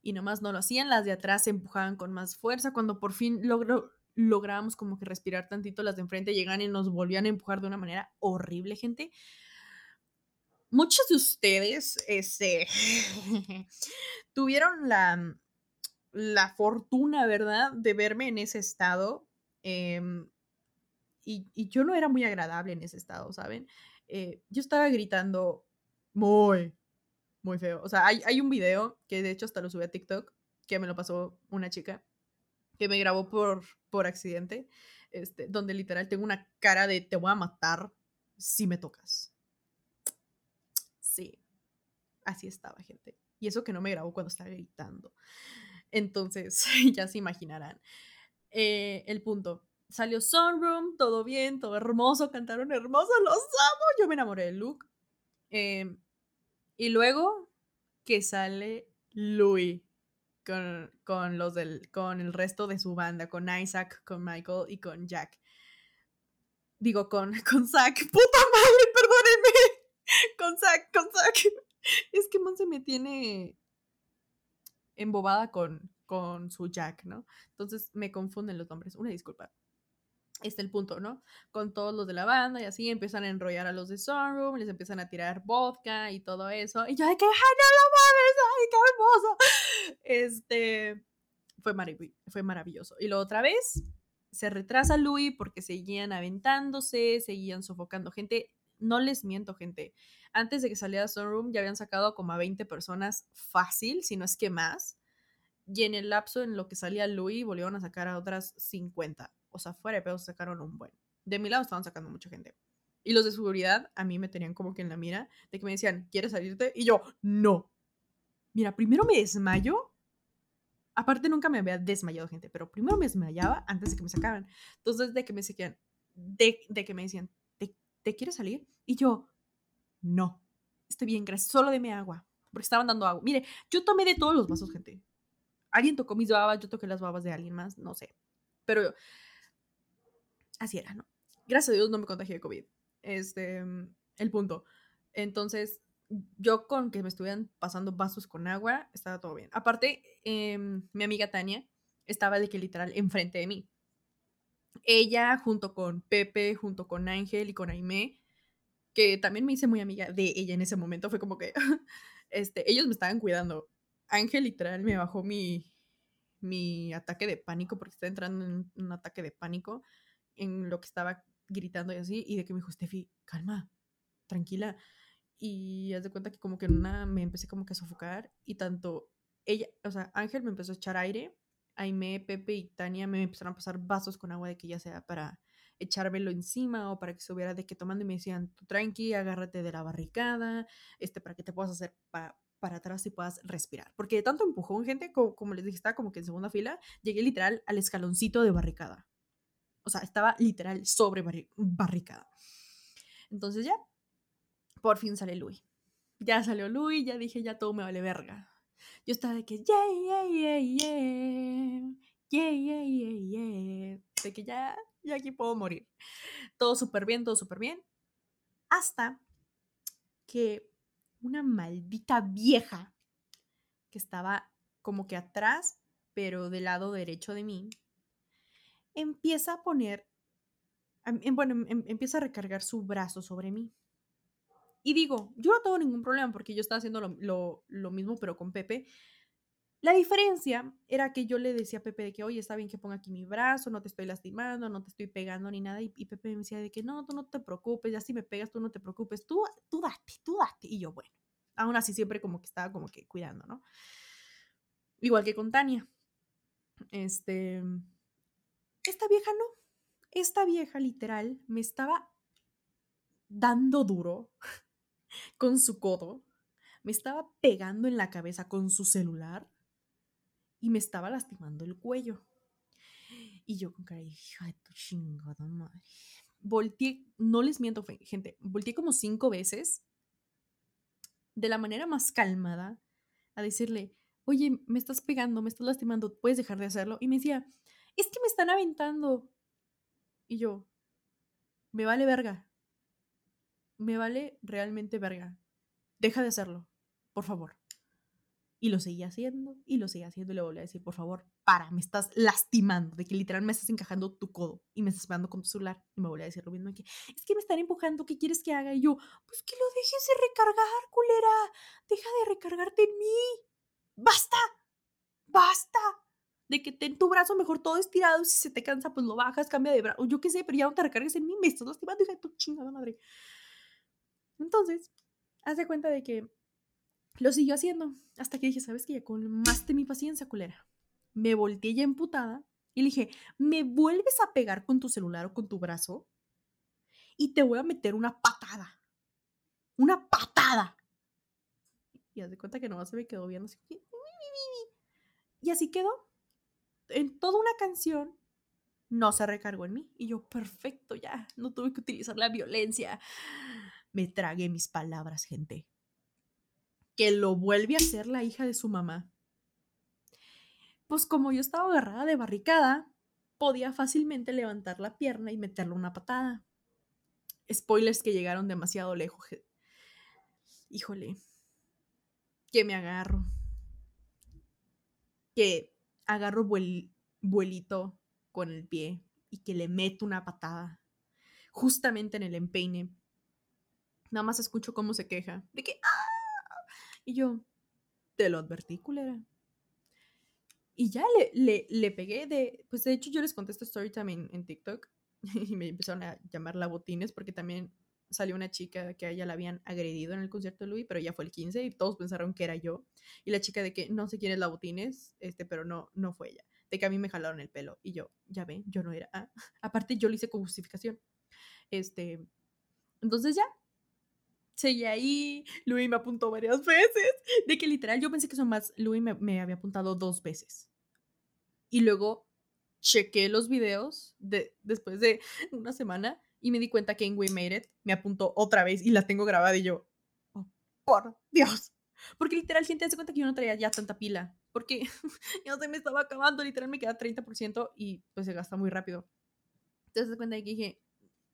Speaker 1: Y nomás no lo hacían, las de atrás se empujaban con más fuerza. Cuando por fin logró, lográbamos como que respirar tantito, las de enfrente llegan y nos volvían a empujar de una manera horrible, gente. Muchos de ustedes este, tuvieron la, la fortuna, ¿verdad?, de verme en ese estado. Em, y, yo no era muy agradable en ese estado, ¿saben? Eh, yo estaba gritando muy, muy feo. O sea, hay, un video que de hecho hasta lo subí a TikTok, que me lo pasó una chica, que me grabó por, por accidente, este, donde literal tengo una cara de te voy a matar si me tocas. Sí, así estaba, gente. Y eso que no me grabó cuando estaba gritando. Entonces, ya se imaginarán. Eh, el punto. Salió Sunroom, todo bien, todo hermoso, cantaron hermoso, los amo. Yo me enamoré de Luke. Em, y luego que sale Louis con, con, los del, con el resto de su banda, con Isaac, con Michael y con Jack. Digo, con, con Zack. ¡Puta madre, perdónenme! Con Zack, con Zack. Es que Monse me tiene embobada con, con su Jack, ¿no? Entonces me confunden los nombres, una disculpa. Este es el punto, ¿no? Con todos los de la banda y así empiezan a enrollar a los de Sunroom, les empiezan a tirar vodka y todo eso. Y yo de que, ¡ay, no lo mames! ¡Ay, qué hermoso! Este, fue, fue maravilloso. Y luego otra vez se retrasa Louis porque seguían aventándose, seguían sofocando gente. No les miento, gente antes de que saliera Sunroom ya habían sacado como a 20 personas fácil, si no es que más. Y en el lapso en lo que salía Louis volvieron a sacar a otras 50. O sea, fuera de pedo sacaron un buen. De mi lado estaban sacando mucha gente. Y los de seguridad a mí me tenían como que en la mira de que me decían, ¿quieres salirte? Y yo, no. Mira, primero me desmayo. Aparte nunca me había desmayado gente, pero primero me desmayaba antes de que me sacaran. Entonces, de que me decían, de, de que me decían, ¿te, ¿te quieres salir? Y yo, no, estoy bien, gracias, solo deme agua. porque estaban dando agua. Mire, yo tomé de todos los vasos, gente. Alguien tocó mis babas, yo toqué las babas de alguien más, no sé. Pero así era, ¿no? Gracias a Dios no me contagié de COVID. Este, el punto. Entonces, yo con que me estuvieran pasando vasos con agua, estaba todo bien. Aparte, em, mi amiga Tania estaba de que literal enfrente de mí. Ella, junto con Pepe, junto con Ángel y con Aimé, que también me hice muy amiga de ella en ese momento, fue como que este, ellos me estaban cuidando. Ángel literal me bajó mi, mi ataque de pánico porque estaba entrando en un ataque de pánico en lo que estaba gritando y así, y de que me dijo, Steffi, calma, tranquila. Y haz de cuenta que como que en una me empecé como que a sofocar y tanto ella, o sea, Ángel me empezó a echar aire, Aime, Pepe y Tania me empezaron a pasar vasos con agua de que ya sea para echármelo encima o para que se hubiera de que tomando y me decían, tú tranqui, agárrate de la barricada, este, para que te puedas hacer para atrás y puedas respirar. Porque de tanto empujón, gente, como, como les dije, estaba como que en segunda fila, llegué literal al escaloncito de barricada. O sea, estaba literal sobre barricada. Entonces ya, por fin sale Louis. Ya salió Louis, ya dije, ya todo me vale verga. Yo estaba de que, yeah, yeah, yeah, yeah, yeah, yeah, yeah, yeah. De que ya, ya aquí puedo morir. Todo súper bien, todo súper bien. Hasta que una maldita vieja que estaba como que atrás, pero del lado derecho de mí, empieza a poner, em, bueno, em, em, empieza a recargar su brazo sobre mí. Y digo, yo no tengo ningún problema porque yo estaba haciendo lo, lo, mismo, pero con Pepe. La diferencia era que yo le decía a Pepe de que, oye, está bien que ponga aquí mi brazo, no te estoy lastimando, no te estoy pegando ni nada. Y, Pepe me decía de que, no, tú no te preocupes, ya si me pegas, tú no te preocupes, tú, tú date, tú date. Y yo, bueno, aún así siempre como que estaba como que cuidando, ¿no? Igual que con Tania. Este, esta vieja no. Esta vieja literal me estaba dando duro con su codo, me estaba pegando en la cabeza con su celular y me estaba lastimando el cuello. Y yo con cara, hija de tu chingada madre. Volteé, no les miento, gente, volteé como cinco veces de la manera más calmada a decirle, oye, me estás pegando, me estás lastimando, ¿puedes dejar de hacerlo? Y me decía, es que me están aventando. Y yo, me vale verga. Me vale realmente verga. Deja de hacerlo, por favor. Y lo seguía haciendo, y lo seguía haciendo, y le volví a decir, por favor, para, me estás lastimando, de que literal me estás encajando tu codo y me estás pegando con tu celular. Y me volví a decir lo mismo que, es que me están empujando, ¿qué quieres que haga? Y yo, pues que lo dejes de recargar, culera. Deja de recargarte en mí. ¡Basta! ¡Basta! de que ten tu brazo mejor todo estirado si se te cansa, pues lo bajas, cambia de brazo, yo qué sé, pero ya no te recargues en mí, me estás lastimando, hija de tu chingada madre. Entonces, haz de cuenta de que lo siguió haciendo hasta que dije, ¿sabes qué? Ya colmaste mi paciencia, culera. Me volteé ya emputada y le dije, ¿me vuelves a pegar con tu celular o con tu brazo? Y te voy a meter una patada. Una patada. Y haz de cuenta que no se me quedó viendo así. Y así quedó en toda una canción no se recargó en mí. Y yo, perfecto, ya, no tuve que utilizar la violencia. Me tragué mis palabras, gente. Que lo vuelve a hacer la hija de su mamá. Pues como yo estaba agarrada de barricada, podía fácilmente levantar la pierna y meterle una patada. Spoilers que llegaron demasiado lejos. Híjole, que me agarro. Que agarro vuelito con el pie y que le meto una patada justamente en el empeine. Nada más escucho cómo se queja de que ¡Ah! y yo te lo advertí, culera. Y ya le, le, le, pegué de, pues de hecho yo les contesto story también en TikTok y me empezaron a llamar la botines porque también salió una chica que a ella la habían agredido en el concierto de Louis, pero ya fue el 15 y todos pensaron que era yo. Y la chica de que no sé quién es la botines, este, pero no, no fue ella. De que a mí me jalaron el pelo y yo, ya ven, yo no era. Ah, aparte, yo lo hice con justificación. Este, entonces ya, seguí ahí, Louis me apuntó varias veces, de que literal yo pensé que son más, Louis me, me había apuntado dos veces. Y luego chequé los videos de, después de una semana y me di cuenta que en We Made It me apuntó otra vez y la tengo grabada y yo, oh, por Dios, Porque literal, gente, hace cuenta que yo no traía ya tanta pila. Porque ya se me estaba acabando, literal me queda 30% y pues se gasta muy rápido. Entonces se cuenta que dije,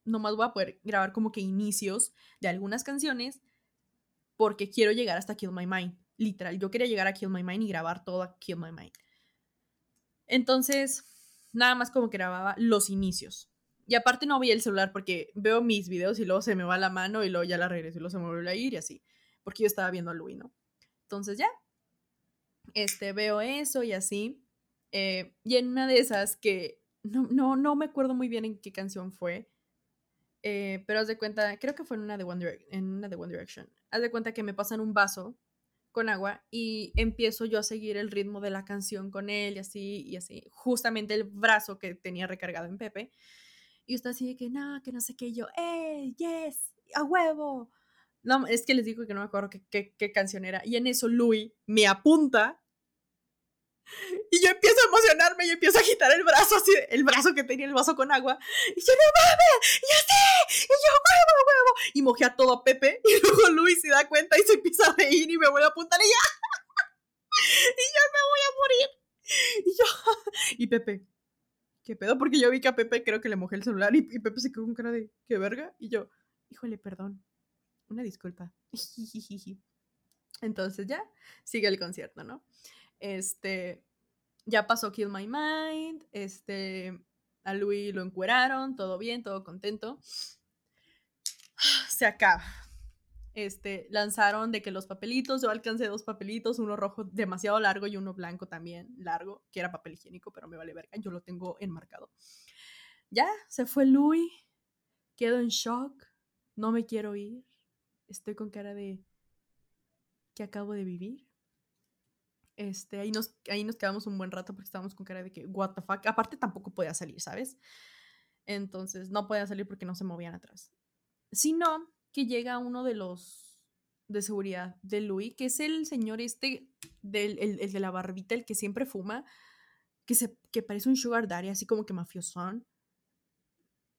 Speaker 1: nomás voy a poder grabar como que inicios de algunas canciones porque quiero llegar hasta Kill My Mind. Literal, yo quería llegar a Kill My Mind y grabar todo a Kill My Mind. Entonces, nada más como que grababa los inicios. Y aparte no veía el celular porque veo mis videos y luego se me va la mano y luego ya la regreso y luego se me vuelve a ir y así. Porque yo estaba viendo a Louis, ¿no? Entonces ya, este, veo eso y así. Eh, y en una de esas que no, no, no me acuerdo muy bien en qué canción fue, eh, pero haz de cuenta, creo que fue en una, de One en una de One Direction. Haz de cuenta que me pasan un vaso con agua y empiezo yo a seguir el ritmo de la canción con él y así y así. Justamente el brazo que tenía recargado en Pepe. Y está así de que no, que no sé qué. yo, ¡eh, yes! ¡A huevo! No, es que les digo que no me acuerdo qué, qué, canción era. Y en eso Louis me apunta y yo empiezo a emocionarme y empiezo a agitar el brazo, así, el brazo que tenía el vaso con agua. Y yo, no mames, y así, y yo, huevo, huevo. Y mojé a todo a Pepe. Y luego Luis se da cuenta y se empieza a reír y me vuelve a apuntar y ya. y yo me voy a morir. Y yo, y Pepe, ¿qué pedo? Porque yo vi que a Pepe creo que le mojé el celular y, y Pepe se quedó con cara de, ¿qué verga? Y yo, híjole, perdón una disculpa. Entonces ya sigue el concierto, ¿no? Este, ya pasó Kill My Mind, este, a Louis lo encueraron, todo bien, todo contento. Se acaba. Este, lanzaron de que los papelitos, yo alcancé dos papelitos, uno rojo demasiado largo y uno blanco también largo, que era papel higiénico, pero me vale verga, yo lo tengo enmarcado. Ya, se fue Louis, quedo en shock, no me quiero ir, estoy con cara de que acabo de vivir. Este, ahí nos, ahí nos quedamos un buen rato porque estábamos con cara de que, what. Aparte tampoco podía salir, ¿sabes? Entonces, no podía salir porque no se movían atrás. Sino que llega uno de los de seguridad de Louis, que es el señor este, del, el, de la barbita, el que siempre fuma, que, se, que parece un sugar daddy, así como que mafiosón.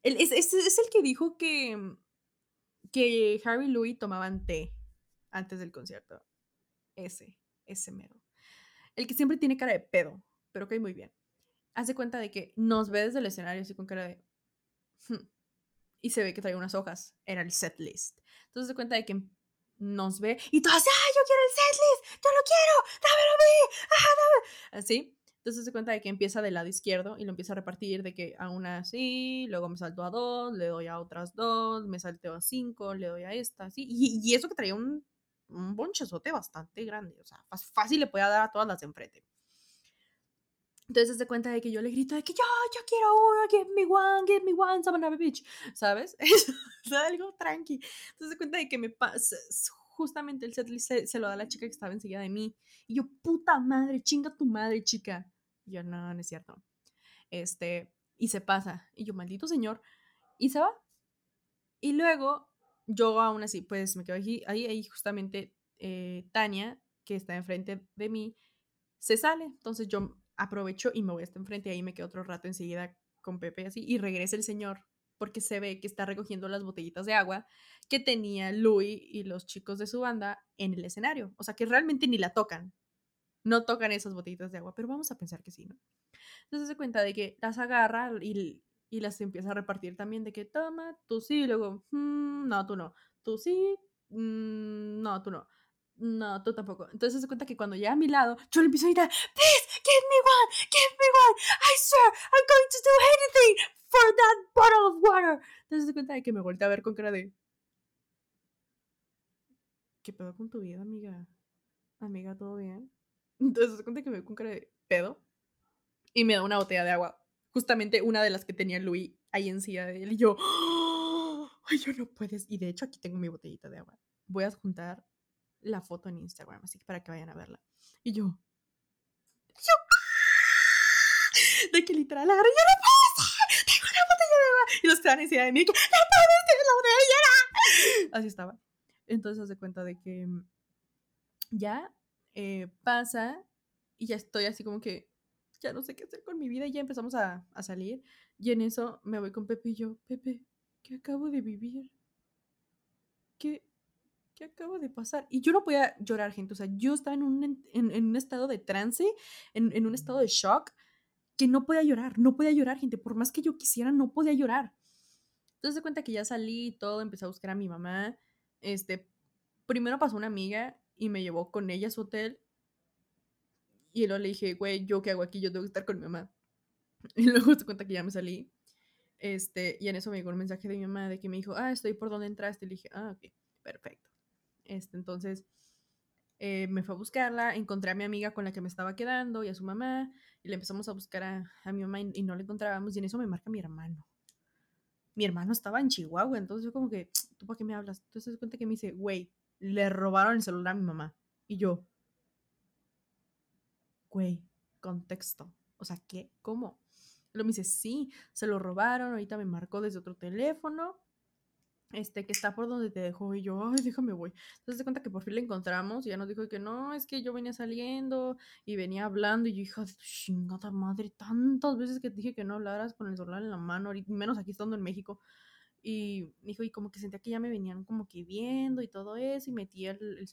Speaker 1: es, es el que dijo que, que Harry y Louis tomaban té antes del concierto. Ese, ese mero. El que siempre tiene cara de pedo, pero que muy bien. Hace cuenta de que nos ve desde el escenario así con cara de... Hmm", y se ve que trae unas hojas. Era el set list. Entonces se cuenta de que nos ve y todas, ¡ah, yo quiero el set list! ¡Yo lo quiero! ¡Dámelo a mí! ¡Ah, Así. Entonces se cuenta de que empieza del lado izquierdo y lo empieza a repartir de que a una así, luego me salto a dos, le doy a otras dos, me salteo a cinco, le doy a esta así. Y, eso que traía un, un bonchezote bastante grande, o sea, fácil le podía dar a todas las de enfrente. Entonces se cuenta de que yo le grito de que yo, yo quiero uno, give me one, give me one, a bitch, ¿sabes? Es algo tranqui. Entonces se cuenta de que me pasa, justamente el setlist se, se, lo da a la chica que estaba enseguida de mí. Y yo, puta madre, chinga tu madre, chica. Y yo, no, no es cierto. Este, y se pasa. Y yo, maldito señor. Y se va. Y luego, yo aún así, pues me quedo ahí, ahí, ahí justamente eh, Tania, que está enfrente de mí, se sale. Entonces yo aprovecho y me voy hasta enfrente. Ahí me quedo otro rato enseguida con Pepe así. Y regresa el señor porque se ve que está recogiendo las botellitas de agua que tenía Louis y los chicos de su banda en el escenario. O sea, que realmente ni la tocan. No tocan esas botellitas de agua, pero vamos a pensar que sí, ¿no? Entonces se cuenta de que las agarra y, y las empieza a repartir también de que toma, tú sí, y luego, mm, no, tú no, tú sí, mm, no, tú no. No, tú tampoco. Entonces se cuenta que cuando llega a mi lado, yo le empiezo a gritar, please, give me one, give me one, I swear, I'm going to do anything for that bottle of water. Entonces se cuenta de que me volteé a ver con cara de. ¿Qué pedo con tu vida, amiga? Amiga, ¿todo bien? Entonces se cuenta que me ve con cara de pedo. Y me da una botella de agua. Justamente una de las que tenía Luis ahí encima de él. Y yo. Ay, yo no puedes. Y de hecho, aquí tengo mi botellita de agua. Voy a juntar la foto en Instagram, así que para que vayan a verla. Y yo. Yo. De que literal. Yo no y los que decían de mí, ¡No puedes la botella Así estaba. Entonces se cuenta de que ya eh, pasa y ya estoy así como que ya no sé qué hacer con mi vida y ya empezamos a, a salir. Y en eso me voy con Pepe y yo, Pepe, ¿qué acabo de vivir? ¿Qué, ¿qué de pasar? Y yo no podía llorar, gente. O sea, yo estaba en un, en, un estado de trance, en, en, un estado de shock, que no podía llorar. No podía llorar, gente. Por más que yo quisiera, no podía llorar. Entonces se cuenta que ya salí y todo, empecé a buscar a mi mamá. Este, primero pasó una amiga y me llevó con ella a su hotel. Y luego le dije, güey, ¿yo qué hago aquí? Yo tengo que estar con mi mamá. Y luego se cuenta que ya me salí. Este, y en eso me llegó un mensaje de mi mamá de que me dijo, ah, estoy por donde entraste. Y le dije, ah, ok, perfecto. Este, entonces eh, me fue a buscarla, encontré a mi amiga con la que me estaba quedando y a su mamá, y le empezamos a buscar a, a mi mamá y, no la encontrábamos. Y en eso me marca mi hermano. Mi hermano estaba en Chihuahua, entonces yo como que, ¿tú para qué me hablas? Entonces se cuenta que me dice, güey, le robaron el celular a mi mamá. Y yo, güey, contexto. O sea, ¿qué? ¿Cómo? Luego me dice, sí, se lo robaron, ahorita me marcó desde otro teléfono, este, que está por donde te dejó, y yo, ay, déjame voy. Entonces se cuenta que por fin le encontramos, y ya nos dijo que no, es que yo venía saliendo, y venía hablando, y yo, hija de chingada madre, tantas veces que te dije que no hablaras con el celular en la mano, menos aquí estando en México. Y dijo, y como que sentía que ya me venían como que viendo y todo eso, y metí el, el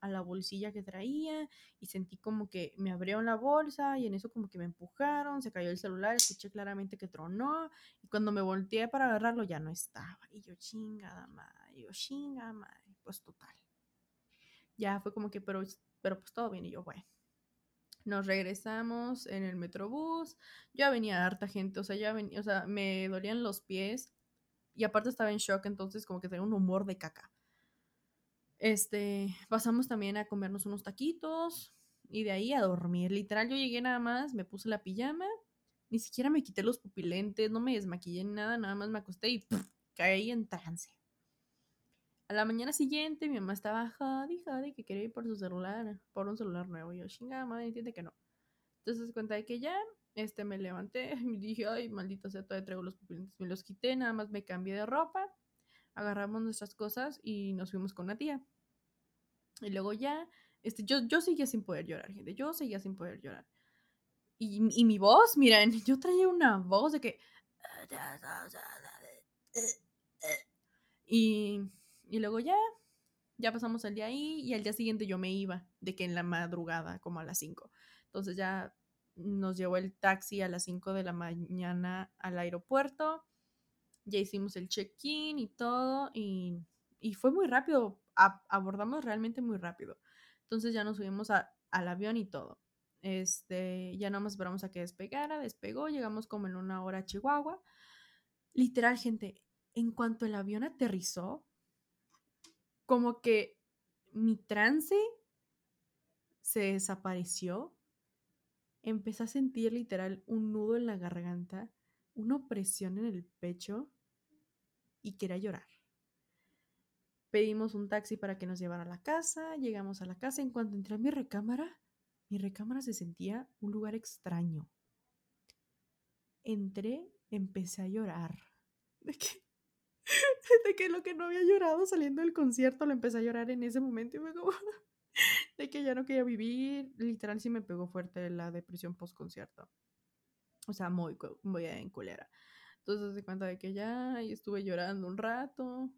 Speaker 1: a la bolsilla que traía y sentí como que me abrieron la bolsa y en eso como que me empujaron, se cayó el celular, escuché claramente que tronó y cuando me volteé para agarrarlo ya no estaba. Y yo chingada madre, yo chingada madre, pues total. Ya fue como que, pero, pero pues todo bien y yo, bueno. Nos regresamos en el metrobús. Ya venía harta gente, o sea, ya venía, o sea, me dolían los pies y aparte estaba en shock, entonces como que tenía un humor de caca. Este, pasamos también a comernos unos taquitos y de ahí a dormir. Literal, yo llegué nada más, me puse la pijama, ni siquiera me quité los pupilentes, no me desmaquillé ni nada, nada más me acosté y caí en trance. A la mañana siguiente mi mamá estaba jodi, jodi, que quería ir por su celular, por un celular nuevo. Yo, chingada madre, entiende que no. Entonces cuenta de que ya, este, me levanté y dije, ay, maldita sea, todavía traigo los pupilentes. Me los quité, nada más me cambié de ropa agarramos nuestras cosas y nos fuimos con una tía. Y luego ya, este, yo, yo seguía sin poder llorar, gente, yo seguía sin poder llorar. Y, y mi voz, miren, yo traía una voz de que... Y, y luego ya, ya pasamos el día ahí y al día siguiente yo me iba, de que en la madrugada, como a las 5. Entonces ya nos llevó el taxi a las 5 de la mañana al aeropuerto ya hicimos el check-in y todo, y, fue muy rápido, abordamos realmente muy rápido. Entonces ya nos subimos al avión y todo. Este, ya nada más esperamos a que despegara, despegó, llegamos como en una hora a Chihuahua. Literal, gente, en cuanto el avión aterrizó, como que mi trance se desapareció. Empecé a sentir literal un nudo en la garganta una opresión en el pecho y quería llorar. Pedimos un taxi para que nos llevara a la casa, llegamos a la casa, en cuanto entré a mi recámara, mi recámara se sentía un lugar extraño. Entré, empecé a llorar. De que, de que lo que no había llorado saliendo del concierto lo empecé a llorar en ese momento y me como de que ya no quería vivir. Literal sí me pegó fuerte la depresión post concierto. O sea, muy, muy en culera. Entonces se cuenta de que ya estuve llorando un rato.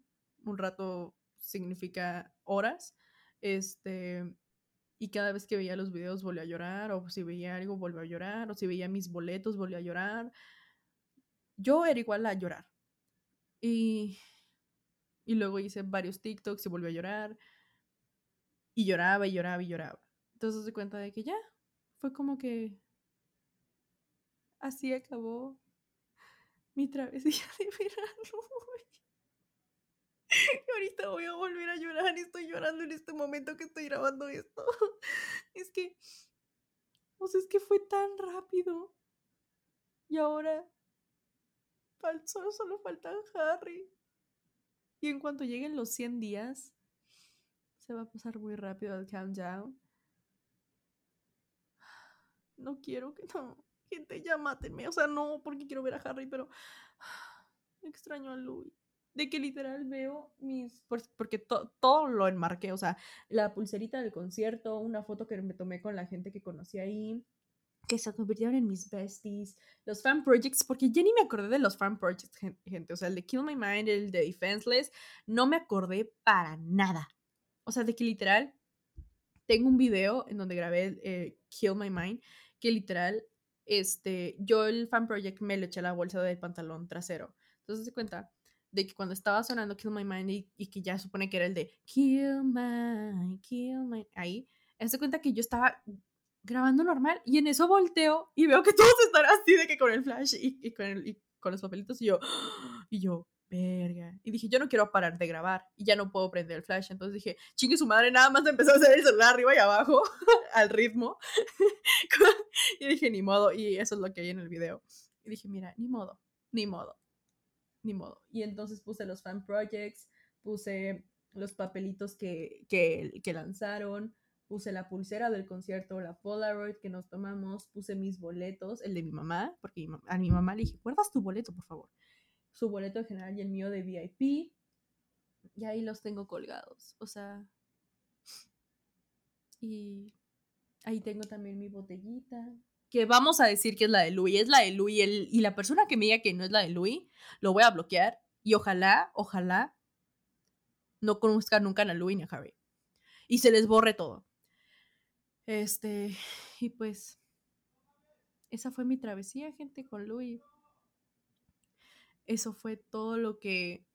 Speaker 1: Un rato significa horas. Este. Y cada vez que veía los videos volví a llorar. O si veía algo volví a llorar. O si veía mis boletos volví a llorar. Yo era igual a llorar. Y. Y luego hice varios TikToks y volví a llorar. Y lloraba y lloraba y lloraba. Entonces se cuenta de que ya. Fue como que Así acabó mi travesía de verano. Ahorita voy a volver a llorar. Estoy llorando en este momento que estoy grabando esto. Es que, o sea, es que fue tan rápido. Y ahora, solo, solo falta Harry. Y en cuanto lleguen los 100 días, se va a pasar muy rápido el countdown. No quiero que no gente, ya mátenme. O sea, no porque quiero ver a Harry, pero extraño a Louis. De que literal veo mis. Porque todo lo enmarqué. O sea, la pulserita del concierto, una foto que me tomé con la gente que conocí ahí. Que se convirtieron en mis besties. Los fan projects, porque ya ni me acordé de los fan projects, gente. O sea, el de Kill My Mind, el de Defenseless, no me acordé para nada. O sea, de que literal, tengo un video en donde grabé eh, Kill My Mind, que literal, este, yo el fan project me le eché la bolsa del pantalón trasero. Entonces se cuenta de que cuando estaba sonando Kill My Mind y, que ya supone que era el de Kill My, Kill My, ahí, se cuenta que yo estaba grabando normal y en eso volteo y veo que todos están así de que con el flash y, con, y con los papelitos y yo, y yo, verga. Y dije, yo no quiero parar de grabar y ya no puedo prender el flash. Entonces dije, chingue su madre, nada más empezó a hacer el celular arriba y abajo al ritmo. y dije, ni modo. Y eso es lo que hay en el video. Y dije, mira, ni modo, ni modo, ni modo. Y entonces puse los fan projects, puse los papelitos que, que, que lanzaron, puse la pulsera del concierto, la Polaroid que nos tomamos, puse mis boletos, el de mi mamá, porque a mi mamá le dije, guardas tu boleto, por favor su boleto general y el mío de VIP. Y ahí los tengo colgados. O sea. Y ahí tengo también mi botellita. Que vamos a decir que es la de Louis. Es la de Louis. y la persona que me diga que no es la de Louis, lo voy a bloquear. Y ojalá, ojalá, no conozcan nunca a Louis ni a Harry. Y se les borre todo. Este. Y pues. Esa fue mi travesía, gente, con Louis eso fue todo lo que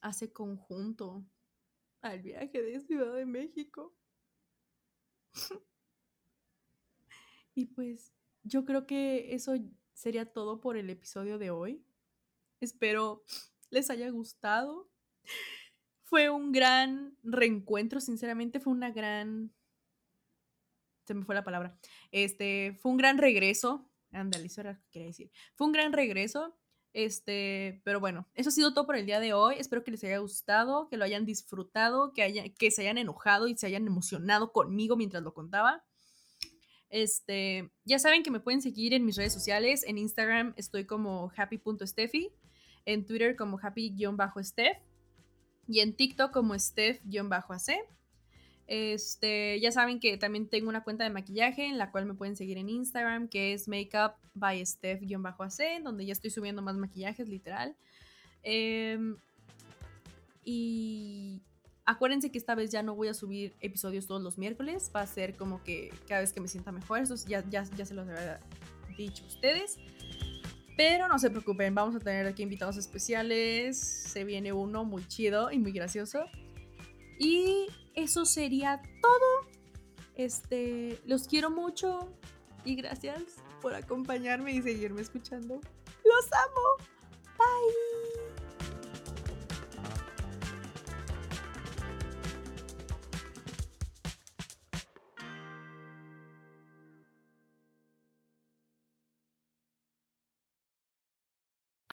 Speaker 1: hace conjunto al viaje de Ciudad de México. y pues yo creo que eso sería todo por el episodio de hoy. Espero les haya gustado. Fue un gran reencuentro, sinceramente fue una gran... Se me fue la palabra. Este, fue un gran regreso. Ándale, eso era lo que quería decir. Fue un gran regreso este, pero bueno, eso ha sido todo por el día de hoy. Espero que les haya gustado, que lo hayan disfrutado, que, haya, que se hayan enojado y se hayan emocionado conmigo mientras lo contaba. Este, ya saben que me pueden seguir en mis redes sociales. En Instagram estoy como happy.steffi, en Twitter como happy-steph y en TikTok como steph-ac. Este, ya saben que también tengo una cuenta de maquillaje en la cual me pueden seguir en Instagram, que es makeup by Steph-AC, donde ya estoy subiendo más maquillajes, literal. Em, y acuérdense que esta vez ya no voy a subir episodios todos los miércoles, va a ser como que cada vez que me sienta mejor, eso ya, ya, ya se los había dicho a ustedes. Pero no se preocupen, vamos a tener aquí invitados especiales, se viene uno muy chido y muy gracioso. Y eso sería todo. Este, los quiero mucho y gracias por acompañarme y seguirme escuchando. Los amo.